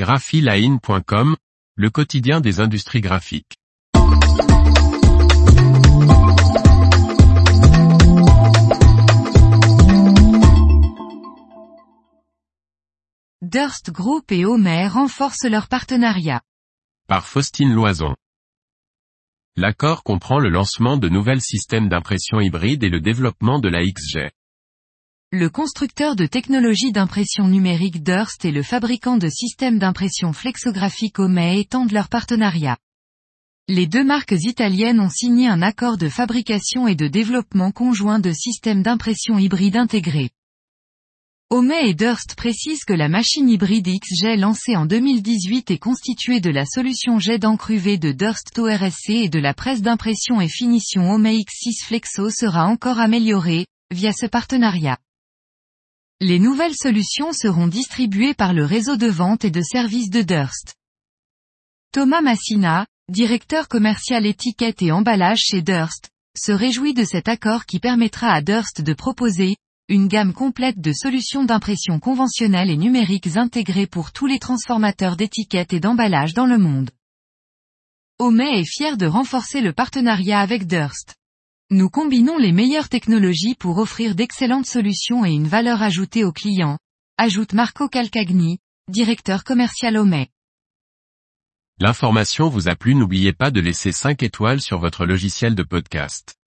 graphiline.com, le quotidien des industries graphiques. Durst Group et Homer renforcent leur partenariat. Par Faustine Loison. L'accord comprend le lancement de nouvelles systèmes d'impression hybride et le développement de la XG. Le constructeur de technologies d'impression numérique Durst et le fabricant de systèmes d'impression flexographique Homer étendent leur partenariat. Les deux marques italiennes ont signé un accord de fabrication et de développement conjoint de systèmes d'impression hybride intégrés. Homet et Durst précisent que la machine hybride XJ lancée en 2018 est constituée de la solution jet d'encre de Durst ORSC et de la presse d'impression et finition Homet X6 Flexo sera encore améliorée, via ce partenariat. Les nouvelles solutions seront distribuées par le réseau de vente et de services de Durst. Thomas Massina, directeur commercial étiquette et emballage chez Durst, se réjouit de cet accord qui permettra à Durst de proposer, une gamme complète de solutions d'impression conventionnelles et numériques intégrées pour tous les transformateurs d'étiquettes et d'emballage dans le monde. Homet est fier de renforcer le partenariat avec Durst. Nous combinons les meilleures technologies pour offrir d'excellentes solutions et une valeur ajoutée aux clients, ajoute Marco Calcagni, directeur commercial Homet. L'information vous a plu n'oubliez pas de laisser 5 étoiles sur votre logiciel de podcast.